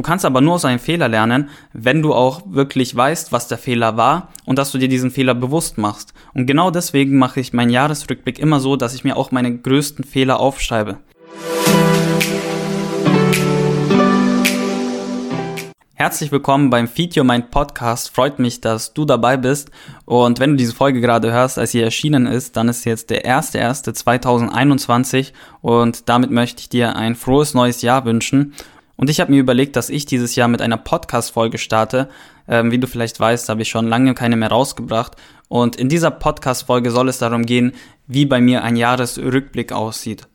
Du kannst aber nur aus einem Fehler lernen, wenn du auch wirklich weißt, was der Fehler war und dass du dir diesen Fehler bewusst machst. Und genau deswegen mache ich meinen Jahresrückblick immer so, dass ich mir auch meine größten Fehler aufschreibe. Herzlich willkommen beim Feed Your Mind Podcast. Freut mich, dass du dabei bist. Und wenn du diese Folge gerade hörst, als sie erschienen ist, dann ist jetzt der 1.1.2021 und damit möchte ich dir ein frohes neues Jahr wünschen. Und ich habe mir überlegt, dass ich dieses Jahr mit einer Podcast-Folge starte. Ähm, wie du vielleicht weißt, habe ich schon lange keine mehr rausgebracht. Und in dieser Podcast-Folge soll es darum gehen, wie bei mir ein Jahresrückblick aussieht.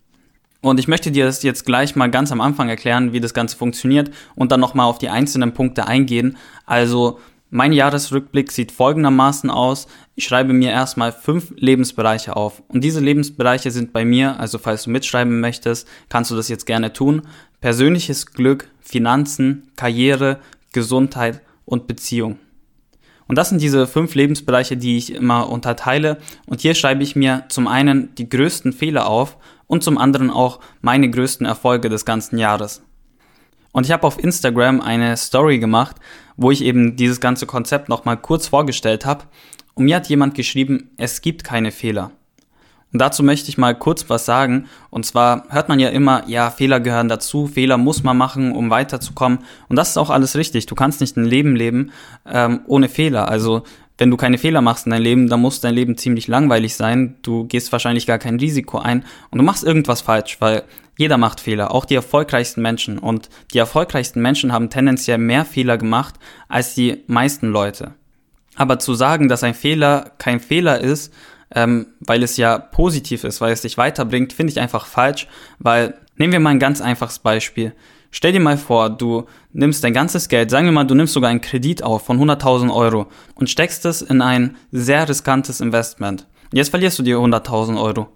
Und ich möchte dir das jetzt gleich mal ganz am Anfang erklären, wie das Ganze funktioniert und dann nochmal auf die einzelnen Punkte eingehen. Also mein Jahresrückblick sieht folgendermaßen aus. Ich schreibe mir erstmal fünf Lebensbereiche auf. Und diese Lebensbereiche sind bei mir, also falls du mitschreiben möchtest, kannst du das jetzt gerne tun. Persönliches Glück, Finanzen, Karriere, Gesundheit und Beziehung. Und das sind diese fünf Lebensbereiche, die ich immer unterteile. Und hier schreibe ich mir zum einen die größten Fehler auf und zum anderen auch meine größten Erfolge des ganzen Jahres. Und ich habe auf Instagram eine Story gemacht, wo ich eben dieses ganze Konzept nochmal kurz vorgestellt habe. Und mir hat jemand geschrieben, es gibt keine Fehler. Und dazu möchte ich mal kurz was sagen. Und zwar hört man ja immer, ja, Fehler gehören dazu, Fehler muss man machen, um weiterzukommen. Und das ist auch alles richtig. Du kannst nicht ein Leben leben ähm, ohne Fehler. Also wenn du keine Fehler machst in deinem Leben, dann muss dein Leben ziemlich langweilig sein. Du gehst wahrscheinlich gar kein Risiko ein und du machst irgendwas falsch, weil jeder macht Fehler, auch die erfolgreichsten Menschen. Und die erfolgreichsten Menschen haben tendenziell mehr Fehler gemacht als die meisten Leute. Aber zu sagen, dass ein Fehler kein Fehler ist, ähm, weil es ja positiv ist, weil es dich weiterbringt, finde ich einfach falsch, weil nehmen wir mal ein ganz einfaches Beispiel. Stell dir mal vor, du nimmst dein ganzes Geld, sagen wir mal, du nimmst sogar einen Kredit auf von 100.000 Euro und steckst es in ein sehr riskantes Investment. Jetzt verlierst du dir 100.000 Euro.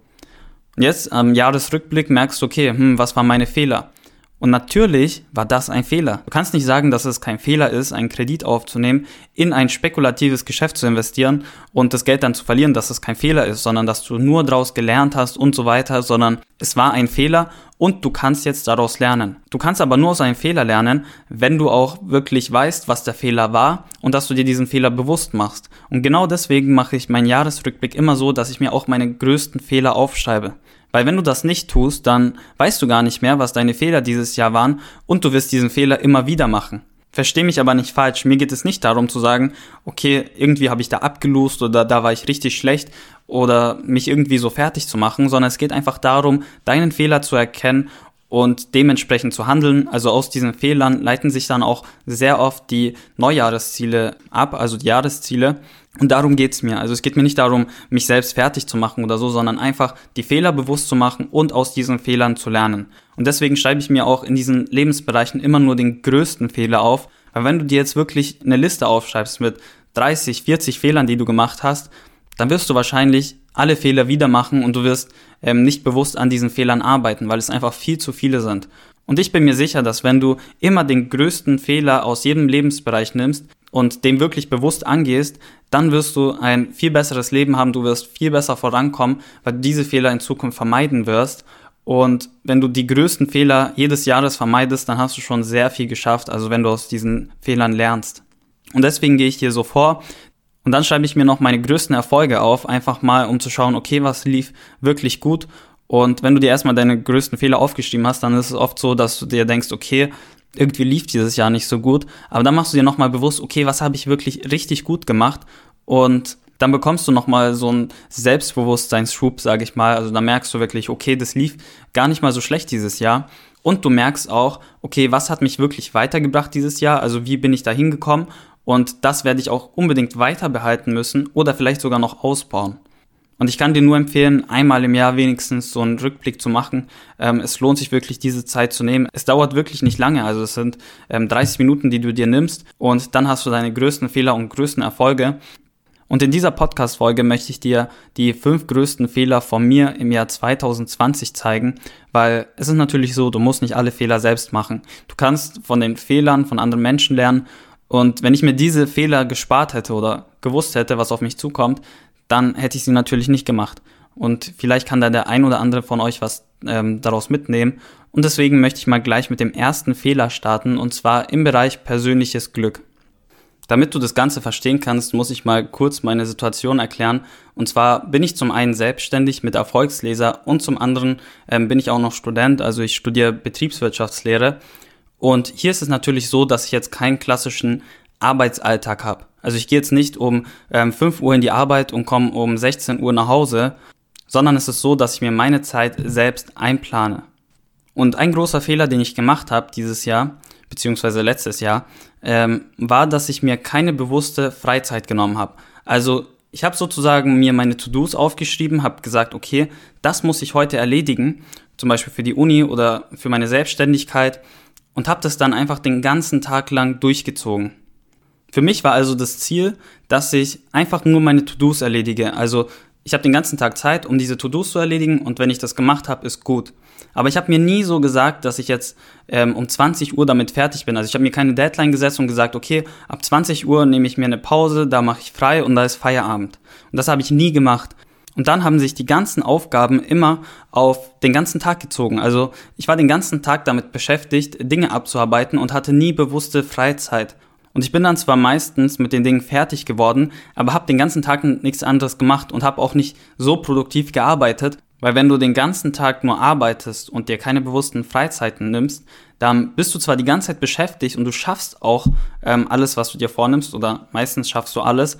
Jetzt am Jahresrückblick merkst du, okay, hm, was waren meine Fehler? Und natürlich war das ein Fehler. Du kannst nicht sagen, dass es kein Fehler ist, einen Kredit aufzunehmen, in ein spekulatives Geschäft zu investieren und das Geld dann zu verlieren, dass es kein Fehler ist, sondern dass du nur daraus gelernt hast und so weiter, sondern es war ein Fehler und du kannst jetzt daraus lernen. Du kannst aber nur aus einem Fehler lernen, wenn du auch wirklich weißt, was der Fehler war und dass du dir diesen Fehler bewusst machst. Und genau deswegen mache ich meinen Jahresrückblick immer so, dass ich mir auch meine größten Fehler aufschreibe. Weil wenn du das nicht tust, dann weißt du gar nicht mehr, was deine Fehler dieses Jahr waren und du wirst diesen Fehler immer wieder machen. Versteh mich aber nicht falsch. Mir geht es nicht darum zu sagen, okay, irgendwie habe ich da abgelost oder da war ich richtig schlecht oder mich irgendwie so fertig zu machen, sondern es geht einfach darum, deinen Fehler zu erkennen und dementsprechend zu handeln. Also aus diesen Fehlern leiten sich dann auch sehr oft die Neujahresziele ab, also die Jahresziele. Und darum geht's mir. Also es geht mir nicht darum, mich selbst fertig zu machen oder so, sondern einfach die Fehler bewusst zu machen und aus diesen Fehlern zu lernen. Und deswegen schreibe ich mir auch in diesen Lebensbereichen immer nur den größten Fehler auf. Weil wenn du dir jetzt wirklich eine Liste aufschreibst mit 30, 40 Fehlern, die du gemacht hast, dann wirst du wahrscheinlich alle Fehler wieder machen und du wirst ähm, nicht bewusst an diesen Fehlern arbeiten, weil es einfach viel zu viele sind. Und ich bin mir sicher, dass wenn du immer den größten Fehler aus jedem Lebensbereich nimmst und dem wirklich bewusst angehst, dann wirst du ein viel besseres Leben haben, du wirst viel besser vorankommen, weil du diese Fehler in Zukunft vermeiden wirst. Und wenn du die größten Fehler jedes Jahres vermeidest, dann hast du schon sehr viel geschafft, also wenn du aus diesen Fehlern lernst. Und deswegen gehe ich hier so vor, und dann schreibe ich mir noch meine größten Erfolge auf, einfach mal, um zu schauen, okay, was lief wirklich gut. Und wenn du dir erstmal deine größten Fehler aufgeschrieben hast, dann ist es oft so, dass du dir denkst, okay, irgendwie lief dieses Jahr nicht so gut. Aber dann machst du dir nochmal bewusst, okay, was habe ich wirklich richtig gut gemacht? Und dann bekommst du nochmal so einen Selbstbewusstseinsschub, sage ich mal. Also da merkst du wirklich, okay, das lief gar nicht mal so schlecht dieses Jahr. Und du merkst auch, okay, was hat mich wirklich weitergebracht dieses Jahr? Also wie bin ich da hingekommen? Und das werde ich auch unbedingt weiter behalten müssen oder vielleicht sogar noch ausbauen. Und ich kann dir nur empfehlen, einmal im Jahr wenigstens so einen Rückblick zu machen. Ähm, es lohnt sich wirklich, diese Zeit zu nehmen. Es dauert wirklich nicht lange, also es sind ähm, 30 Minuten, die du dir nimmst und dann hast du deine größten Fehler und größten Erfolge. Und in dieser Podcast-Folge möchte ich dir die fünf größten Fehler von mir im Jahr 2020 zeigen, weil es ist natürlich so, du musst nicht alle Fehler selbst machen. Du kannst von den Fehlern von anderen Menschen lernen und wenn ich mir diese Fehler gespart hätte oder gewusst hätte, was auf mich zukommt, dann hätte ich sie natürlich nicht gemacht. Und vielleicht kann da der ein oder andere von euch was ähm, daraus mitnehmen. Und deswegen möchte ich mal gleich mit dem ersten Fehler starten, und zwar im Bereich persönliches Glück. Damit du das Ganze verstehen kannst, muss ich mal kurz meine Situation erklären. Und zwar bin ich zum einen selbstständig mit Erfolgsleser und zum anderen ähm, bin ich auch noch Student, also ich studiere Betriebswirtschaftslehre. Und hier ist es natürlich so, dass ich jetzt keinen klassischen Arbeitsalltag habe. Also ich gehe jetzt nicht um ähm, 5 Uhr in die Arbeit und komme um 16 Uhr nach Hause, sondern es ist so, dass ich mir meine Zeit selbst einplane. Und ein großer Fehler, den ich gemacht habe dieses Jahr, beziehungsweise letztes Jahr, ähm, war, dass ich mir keine bewusste Freizeit genommen habe. Also ich habe sozusagen mir meine To-Dos aufgeschrieben, habe gesagt, okay, das muss ich heute erledigen, zum Beispiel für die Uni oder für meine Selbstständigkeit und habe das dann einfach den ganzen Tag lang durchgezogen. Für mich war also das Ziel, dass ich einfach nur meine To-Dos erledige. Also ich habe den ganzen Tag Zeit, um diese To-Dos zu erledigen und wenn ich das gemacht habe, ist gut. Aber ich habe mir nie so gesagt, dass ich jetzt ähm, um 20 Uhr damit fertig bin. Also ich habe mir keine Deadline gesetzt und gesagt, okay, ab 20 Uhr nehme ich mir eine Pause, da mache ich frei und da ist Feierabend. Und das habe ich nie gemacht. Und dann haben sich die ganzen Aufgaben immer auf den ganzen Tag gezogen. Also ich war den ganzen Tag damit beschäftigt, Dinge abzuarbeiten und hatte nie bewusste Freizeit. Und ich bin dann zwar meistens mit den Dingen fertig geworden, aber habe den ganzen Tag nichts anderes gemacht und habe auch nicht so produktiv gearbeitet, weil wenn du den ganzen Tag nur arbeitest und dir keine bewussten Freizeiten nimmst, dann bist du zwar die ganze Zeit beschäftigt und du schaffst auch ähm, alles, was du dir vornimmst, oder meistens schaffst du alles,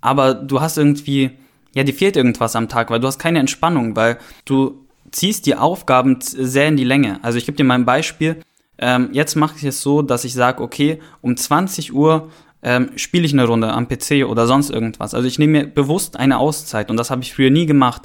aber du hast irgendwie, ja, dir fehlt irgendwas am Tag, weil du hast keine Entspannung, weil du ziehst die Aufgaben sehr in die Länge. Also ich gebe dir mal ein Beispiel. Ähm, jetzt mache ich es so, dass ich sage, okay, um 20 Uhr ähm, spiele ich eine Runde am PC oder sonst irgendwas. Also ich nehme mir bewusst eine Auszeit und das habe ich früher nie gemacht.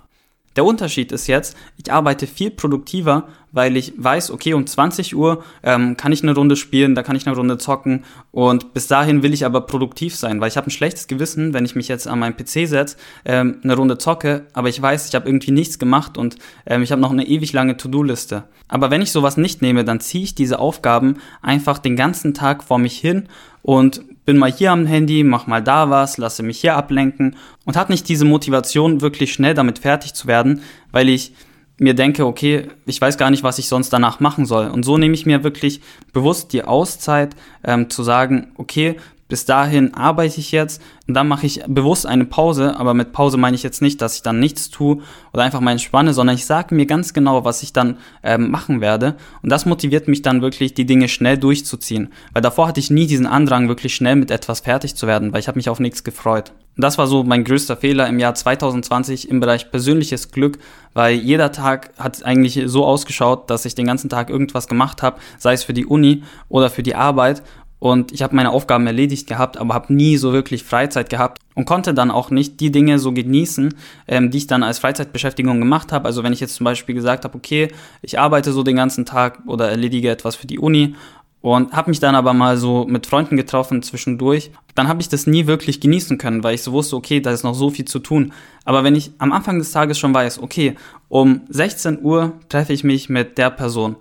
Der Unterschied ist jetzt, ich arbeite viel produktiver, weil ich weiß, okay, um 20 Uhr ähm, kann ich eine Runde spielen, da kann ich eine Runde zocken. Und bis dahin will ich aber produktiv sein, weil ich habe ein schlechtes Gewissen, wenn ich mich jetzt an meinen PC setze, ähm, eine Runde zocke, aber ich weiß, ich habe irgendwie nichts gemacht und ähm, ich habe noch eine ewig lange To-Do-Liste. Aber wenn ich sowas nicht nehme, dann ziehe ich diese Aufgaben einfach den ganzen Tag vor mich hin und bin mal hier am Handy, mach mal da was, lasse mich hier ablenken. Und hat nicht diese Motivation, wirklich schnell damit fertig zu werden, weil ich mir denke, okay, ich weiß gar nicht, was ich sonst danach machen soll. Und so nehme ich mir wirklich bewusst die Auszeit, ähm, zu sagen, okay, bis dahin arbeite ich jetzt und dann mache ich bewusst eine Pause, aber mit Pause meine ich jetzt nicht, dass ich dann nichts tue oder einfach mal entspanne, sondern ich sage mir ganz genau, was ich dann ähm, machen werde und das motiviert mich dann wirklich, die Dinge schnell durchzuziehen, weil davor hatte ich nie diesen Andrang, wirklich schnell mit etwas fertig zu werden, weil ich habe mich auf nichts gefreut. Das war so mein größter Fehler im Jahr 2020 im Bereich persönliches Glück, weil jeder Tag hat eigentlich so ausgeschaut, dass ich den ganzen Tag irgendwas gemacht habe, sei es für die Uni oder für die Arbeit und ich habe meine Aufgaben erledigt gehabt, aber habe nie so wirklich Freizeit gehabt und konnte dann auch nicht die Dinge so genießen, ähm, die ich dann als Freizeitbeschäftigung gemacht habe. Also wenn ich jetzt zum Beispiel gesagt habe, okay, ich arbeite so den ganzen Tag oder erledige etwas für die Uni und habe mich dann aber mal so mit Freunden getroffen zwischendurch, dann habe ich das nie wirklich genießen können, weil ich so wusste, okay, da ist noch so viel zu tun. Aber wenn ich am Anfang des Tages schon weiß, okay, um 16 Uhr treffe ich mich mit der Person,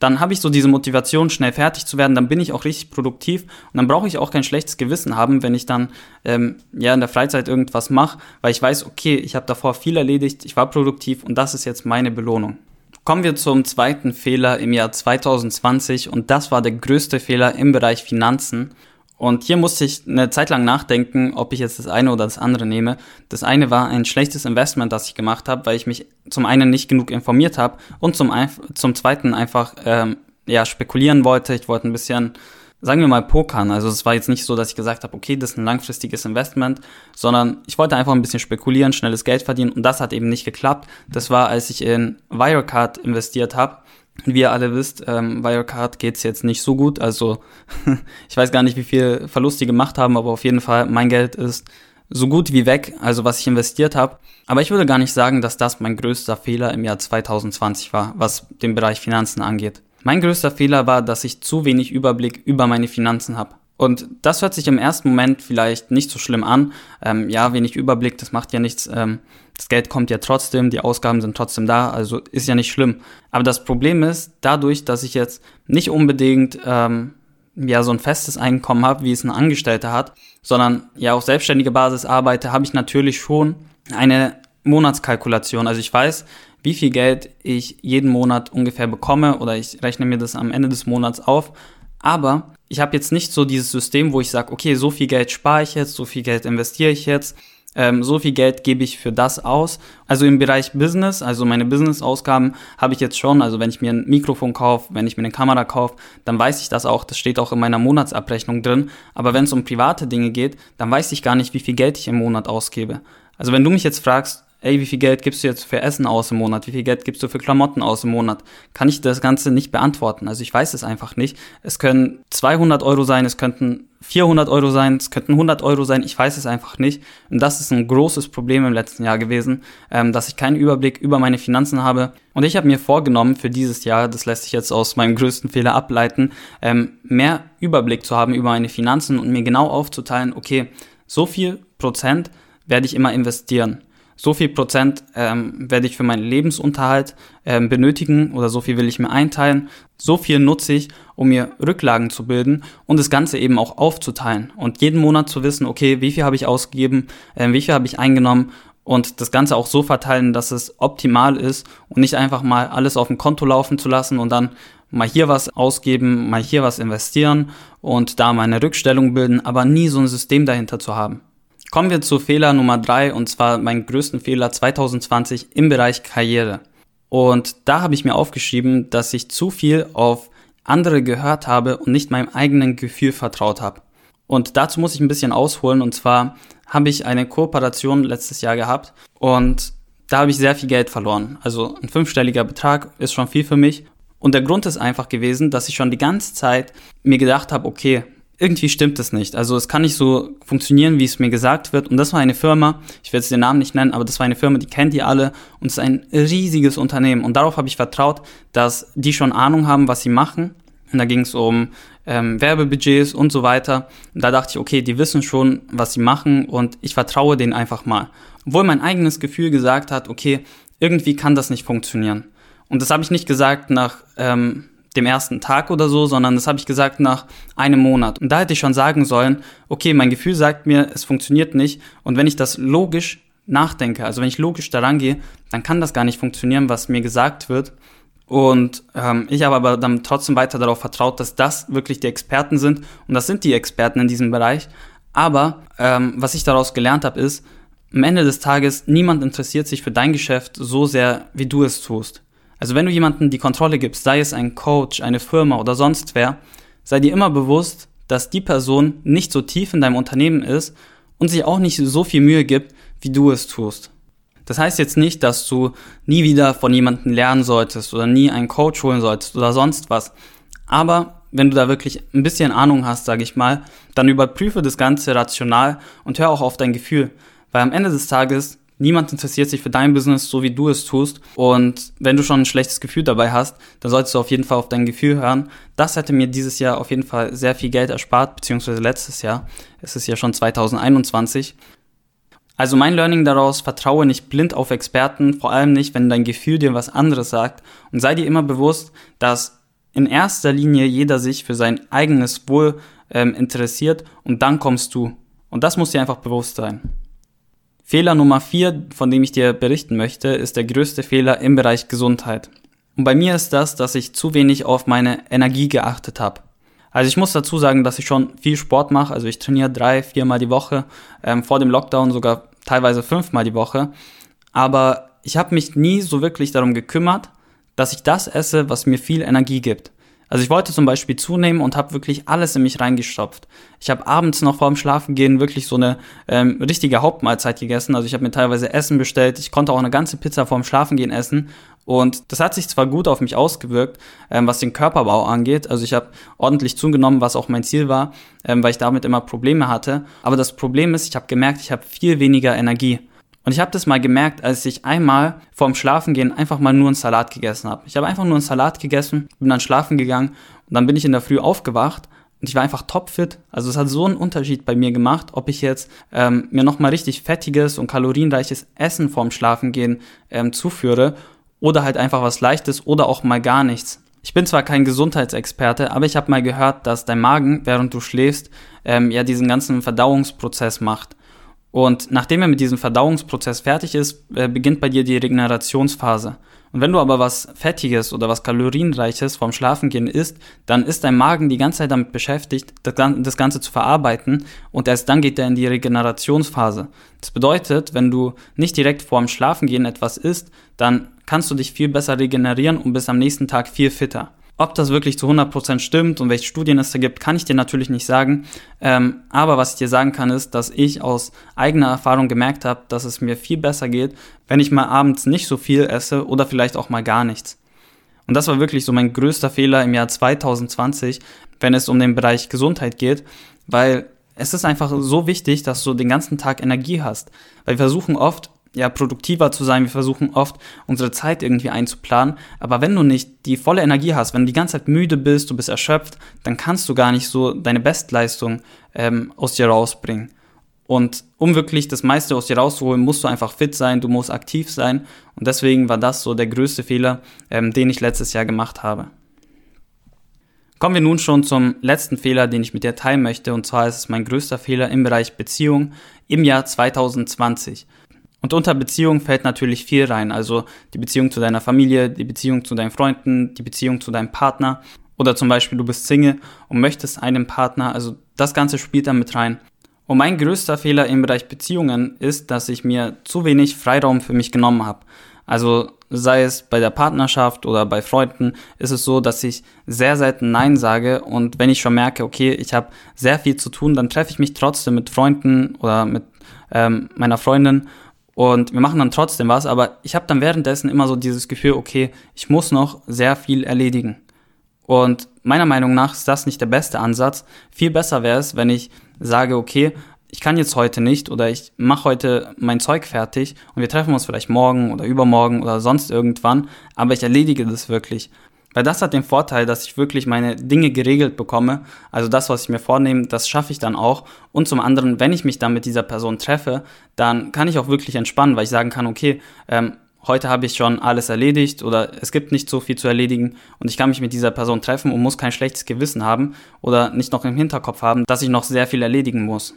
dann habe ich so diese Motivation, schnell fertig zu werden, dann bin ich auch richtig produktiv und dann brauche ich auch kein schlechtes Gewissen haben, wenn ich dann ähm, ja in der Freizeit irgendwas mache, weil ich weiß, okay, ich habe davor viel erledigt, ich war produktiv und das ist jetzt meine Belohnung. Kommen wir zum zweiten Fehler im Jahr 2020 und das war der größte Fehler im Bereich Finanzen und hier musste ich eine Zeit lang nachdenken, ob ich jetzt das eine oder das andere nehme. Das eine war ein schlechtes Investment, das ich gemacht habe, weil ich mich zum einen nicht genug informiert habe und zum, zum zweiten einfach ähm, ja, spekulieren wollte. Ich wollte ein bisschen, sagen wir mal, pokern. Also es war jetzt nicht so, dass ich gesagt habe, okay, das ist ein langfristiges Investment, sondern ich wollte einfach ein bisschen spekulieren, schnelles Geld verdienen und das hat eben nicht geklappt. Das war, als ich in Wirecard investiert habe wie ihr alle wisst, ähm, Wirecard geht's jetzt nicht so gut. Also ich weiß gar nicht, wie viel Verlust die gemacht haben, aber auf jeden Fall, mein Geld ist so gut wie weg, also was ich investiert habe. Aber ich würde gar nicht sagen, dass das mein größter Fehler im Jahr 2020 war, was den Bereich Finanzen angeht. Mein größter Fehler war, dass ich zu wenig Überblick über meine Finanzen habe. Und das hört sich im ersten Moment vielleicht nicht so schlimm an. Ähm, ja, wenig Überblick, das macht ja nichts. Ähm, das Geld kommt ja trotzdem, die Ausgaben sind trotzdem da, also ist ja nicht schlimm. Aber das Problem ist, dadurch, dass ich jetzt nicht unbedingt ähm, ja so ein festes Einkommen habe, wie es ein Angestellter hat, sondern ja auf selbstständiger Basis arbeite, habe ich natürlich schon eine Monatskalkulation. Also ich weiß, wie viel Geld ich jeden Monat ungefähr bekomme oder ich rechne mir das am Ende des Monats auf. Aber ich habe jetzt nicht so dieses System, wo ich sage, okay, so viel Geld spare ich jetzt, so viel Geld investiere ich jetzt, ähm, so viel Geld gebe ich für das aus. Also im Bereich Business, also meine Business-Ausgaben habe ich jetzt schon. Also wenn ich mir ein Mikrofon kaufe, wenn ich mir eine Kamera kaufe, dann weiß ich das auch. Das steht auch in meiner Monatsabrechnung drin. Aber wenn es um private Dinge geht, dann weiß ich gar nicht, wie viel Geld ich im Monat ausgebe. Also wenn du mich jetzt fragst, ey, wie viel Geld gibst du jetzt für Essen aus im Monat? Wie viel Geld gibst du für Klamotten aus im Monat? Kann ich das Ganze nicht beantworten. Also ich weiß es einfach nicht. Es können 200 Euro sein, es könnten 400 Euro sein, es könnten 100 Euro sein, ich weiß es einfach nicht. Und das ist ein großes Problem im letzten Jahr gewesen, ähm, dass ich keinen Überblick über meine Finanzen habe. Und ich habe mir vorgenommen für dieses Jahr, das lässt sich jetzt aus meinem größten Fehler ableiten, ähm, mehr Überblick zu haben über meine Finanzen und mir genau aufzuteilen, okay, so viel Prozent werde ich immer investieren so viel Prozent ähm, werde ich für meinen Lebensunterhalt ähm, benötigen oder so viel will ich mir einteilen, so viel nutze ich, um mir Rücklagen zu bilden und das Ganze eben auch aufzuteilen und jeden Monat zu wissen, okay, wie viel habe ich ausgegeben, äh, wie viel habe ich eingenommen und das Ganze auch so verteilen, dass es optimal ist und nicht einfach mal alles auf dem Konto laufen zu lassen und dann mal hier was ausgeben, mal hier was investieren und da mal eine Rückstellung bilden, aber nie so ein System dahinter zu haben. Kommen wir zu Fehler Nummer drei und zwar meinen größten Fehler 2020 im Bereich Karriere. Und da habe ich mir aufgeschrieben, dass ich zu viel auf andere gehört habe und nicht meinem eigenen Gefühl vertraut habe. Und dazu muss ich ein bisschen ausholen und zwar habe ich eine Kooperation letztes Jahr gehabt und da habe ich sehr viel Geld verloren. Also ein fünfstelliger Betrag ist schon viel für mich. Und der Grund ist einfach gewesen, dass ich schon die ganze Zeit mir gedacht habe, okay, irgendwie stimmt es nicht. Also es kann nicht so funktionieren, wie es mir gesagt wird. Und das war eine Firma, ich werde jetzt den Namen nicht nennen, aber das war eine Firma, die kennt ihr alle und es ist ein riesiges Unternehmen. Und darauf habe ich vertraut, dass die schon Ahnung haben, was sie machen. Und da ging es um ähm, Werbebudgets und so weiter. Und da dachte ich, okay, die wissen schon, was sie machen und ich vertraue denen einfach mal. Obwohl mein eigenes Gefühl gesagt hat, okay, irgendwie kann das nicht funktionieren. Und das habe ich nicht gesagt nach ähm, dem ersten Tag oder so, sondern das habe ich gesagt nach einem Monat. Und da hätte ich schon sagen sollen, okay, mein Gefühl sagt mir, es funktioniert nicht. Und wenn ich das logisch nachdenke, also wenn ich logisch daran gehe, dann kann das gar nicht funktionieren, was mir gesagt wird. Und ähm, ich habe aber dann trotzdem weiter darauf vertraut, dass das wirklich die Experten sind. Und das sind die Experten in diesem Bereich. Aber ähm, was ich daraus gelernt habe, ist, am Ende des Tages, niemand interessiert sich für dein Geschäft so sehr, wie du es tust. Also wenn du jemandem die Kontrolle gibst, sei es ein Coach, eine Firma oder sonst wer, sei dir immer bewusst, dass die Person nicht so tief in deinem Unternehmen ist und sich auch nicht so viel Mühe gibt, wie du es tust. Das heißt jetzt nicht, dass du nie wieder von jemandem lernen solltest oder nie einen Coach holen solltest oder sonst was. Aber wenn du da wirklich ein bisschen Ahnung hast, sage ich mal, dann überprüfe das Ganze rational und hör auch auf dein Gefühl. Weil am Ende des Tages Niemand interessiert sich für dein Business so wie du es tust. Und wenn du schon ein schlechtes Gefühl dabei hast, dann solltest du auf jeden Fall auf dein Gefühl hören. Das hätte mir dieses Jahr auf jeden Fall sehr viel Geld erspart, beziehungsweise letztes Jahr. Es ist ja schon 2021. Also mein Learning daraus, vertraue nicht blind auf Experten, vor allem nicht, wenn dein Gefühl dir was anderes sagt. Und sei dir immer bewusst, dass in erster Linie jeder sich für sein eigenes Wohl ähm, interessiert und dann kommst du. Und das muss dir einfach bewusst sein. Fehler Nummer vier, von dem ich dir berichten möchte, ist der größte Fehler im Bereich Gesundheit. Und bei mir ist das, dass ich zu wenig auf meine Energie geachtet habe. Also ich muss dazu sagen, dass ich schon viel Sport mache. Also ich trainiere drei, viermal die Woche, ähm, vor dem Lockdown sogar teilweise fünfmal die Woche. Aber ich habe mich nie so wirklich darum gekümmert, dass ich das esse, was mir viel Energie gibt. Also ich wollte zum Beispiel zunehmen und habe wirklich alles in mich reingestopft. Ich habe abends noch vorm Schlafengehen wirklich so eine ähm, richtige Hauptmahlzeit gegessen. Also ich habe mir teilweise Essen bestellt. Ich konnte auch eine ganze Pizza vorm Schlafengehen essen. Und das hat sich zwar gut auf mich ausgewirkt, ähm, was den Körperbau angeht. Also ich habe ordentlich zugenommen, was auch mein Ziel war, ähm, weil ich damit immer Probleme hatte. Aber das Problem ist, ich habe gemerkt, ich habe viel weniger Energie. Und ich habe das mal gemerkt, als ich einmal vorm Schlafengehen einfach mal nur einen Salat gegessen habe. Ich habe einfach nur einen Salat gegessen, bin dann schlafen gegangen und dann bin ich in der Früh aufgewacht und ich war einfach topfit. Also es hat so einen Unterschied bei mir gemacht, ob ich jetzt ähm, mir nochmal richtig fettiges und kalorienreiches Essen vorm Schlafengehen ähm, zuführe oder halt einfach was Leichtes oder auch mal gar nichts. Ich bin zwar kein Gesundheitsexperte, aber ich habe mal gehört, dass dein Magen, während du schläfst, ähm, ja diesen ganzen Verdauungsprozess macht. Und nachdem er mit diesem Verdauungsprozess fertig ist, äh, beginnt bei dir die Regenerationsphase. Und wenn du aber was Fettiges oder was Kalorienreiches vorm Schlafengehen isst, dann ist dein Magen die ganze Zeit damit beschäftigt, das Ganze zu verarbeiten und erst dann geht er in die Regenerationsphase. Das bedeutet, wenn du nicht direkt vorm Schlafengehen etwas isst, dann kannst du dich viel besser regenerieren und bist am nächsten Tag viel fitter. Ob das wirklich zu 100% stimmt und welche Studien es da gibt, kann ich dir natürlich nicht sagen. Ähm, aber was ich dir sagen kann, ist, dass ich aus eigener Erfahrung gemerkt habe, dass es mir viel besser geht, wenn ich mal abends nicht so viel esse oder vielleicht auch mal gar nichts. Und das war wirklich so mein größter Fehler im Jahr 2020, wenn es um den Bereich Gesundheit geht, weil es ist einfach so wichtig, dass du den ganzen Tag Energie hast. Weil wir versuchen oft, ja, produktiver zu sein. Wir versuchen oft, unsere Zeit irgendwie einzuplanen. Aber wenn du nicht die volle Energie hast, wenn du die ganze Zeit müde bist, du bist erschöpft, dann kannst du gar nicht so deine Bestleistung ähm, aus dir rausbringen. Und um wirklich das meiste aus dir rauszuholen, musst du einfach fit sein, du musst aktiv sein. Und deswegen war das so der größte Fehler, ähm, den ich letztes Jahr gemacht habe. Kommen wir nun schon zum letzten Fehler, den ich mit dir teilen möchte. Und zwar ist es mein größter Fehler im Bereich Beziehung im Jahr 2020. Und unter Beziehung fällt natürlich viel rein, also die Beziehung zu deiner Familie, die Beziehung zu deinen Freunden, die Beziehung zu deinem Partner. Oder zum Beispiel du bist Single und möchtest einen Partner, also das Ganze spielt da mit rein. Und mein größter Fehler im Bereich Beziehungen ist, dass ich mir zu wenig Freiraum für mich genommen habe. Also sei es bei der Partnerschaft oder bei Freunden, ist es so, dass ich sehr selten Nein sage. Und wenn ich schon merke, okay, ich habe sehr viel zu tun, dann treffe ich mich trotzdem mit Freunden oder mit ähm, meiner Freundin und wir machen dann trotzdem was, aber ich habe dann währenddessen immer so dieses Gefühl, okay, ich muss noch sehr viel erledigen. Und meiner Meinung nach ist das nicht der beste Ansatz. Viel besser wäre es, wenn ich sage, okay, ich kann jetzt heute nicht oder ich mache heute mein Zeug fertig und wir treffen uns vielleicht morgen oder übermorgen oder sonst irgendwann, aber ich erledige das wirklich. Weil das hat den Vorteil, dass ich wirklich meine Dinge geregelt bekomme. Also das, was ich mir vornehme, das schaffe ich dann auch. Und zum anderen, wenn ich mich dann mit dieser Person treffe, dann kann ich auch wirklich entspannen, weil ich sagen kann, okay, ähm, heute habe ich schon alles erledigt oder es gibt nicht so viel zu erledigen und ich kann mich mit dieser Person treffen und muss kein schlechtes Gewissen haben oder nicht noch im Hinterkopf haben, dass ich noch sehr viel erledigen muss.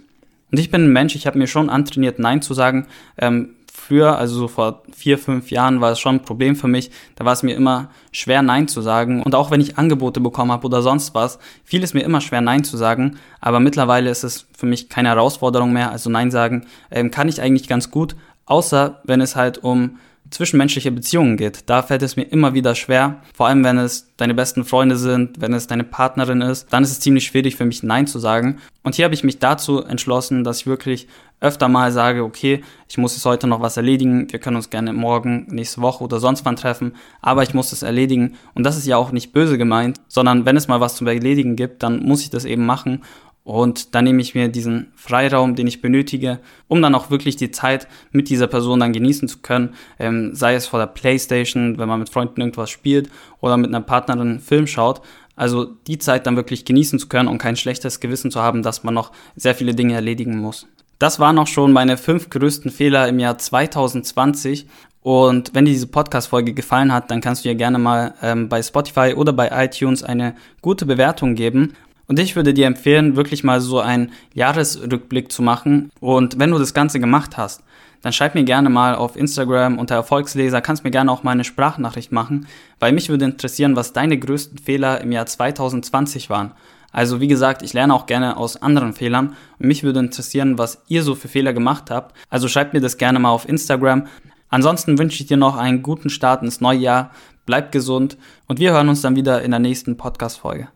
Und ich bin ein Mensch, ich habe mir schon antrainiert, Nein zu sagen. Ähm, früher, also so vor vier, fünf Jahren, war es schon ein Problem für mich. Da war es mir immer schwer, Nein zu sagen. Und auch wenn ich Angebote bekommen habe oder sonst was, fiel es mir immer schwer, Nein zu sagen. Aber mittlerweile ist es für mich keine Herausforderung mehr. Also Nein sagen ähm, kann ich eigentlich ganz gut, außer wenn es halt um zwischenmenschliche Beziehungen geht. Da fällt es mir immer wieder schwer, vor allem wenn es deine besten Freunde sind, wenn es deine Partnerin ist, dann ist es ziemlich schwierig für mich Nein zu sagen. Und hier habe ich mich dazu entschlossen, dass ich wirklich öfter mal sage, okay, ich muss jetzt heute noch was erledigen, wir können uns gerne morgen, nächste Woche oder sonst wann treffen, aber ich muss es erledigen. Und das ist ja auch nicht böse gemeint, sondern wenn es mal was zum Erledigen gibt, dann muss ich das eben machen. Und dann nehme ich mir diesen Freiraum, den ich benötige, um dann auch wirklich die Zeit mit dieser Person dann genießen zu können. Ähm, sei es vor der Playstation, wenn man mit Freunden irgendwas spielt oder mit einer Partnerin einen Film schaut. Also die Zeit dann wirklich genießen zu können und kein schlechtes Gewissen zu haben, dass man noch sehr viele Dinge erledigen muss. Das waren auch schon meine fünf größten Fehler im Jahr 2020. Und wenn dir diese Podcast-Folge gefallen hat, dann kannst du ja gerne mal ähm, bei Spotify oder bei iTunes eine gute Bewertung geben. Und ich würde dir empfehlen, wirklich mal so einen Jahresrückblick zu machen. Und wenn du das Ganze gemacht hast, dann schreib mir gerne mal auf Instagram unter Erfolgsleser, kannst mir gerne auch mal eine Sprachnachricht machen, weil mich würde interessieren, was deine größten Fehler im Jahr 2020 waren. Also wie gesagt, ich lerne auch gerne aus anderen Fehlern und mich würde interessieren, was ihr so für Fehler gemacht habt. Also schreibt mir das gerne mal auf Instagram. Ansonsten wünsche ich dir noch einen guten Start ins neue Jahr. Bleib gesund und wir hören uns dann wieder in der nächsten Podcast-Folge.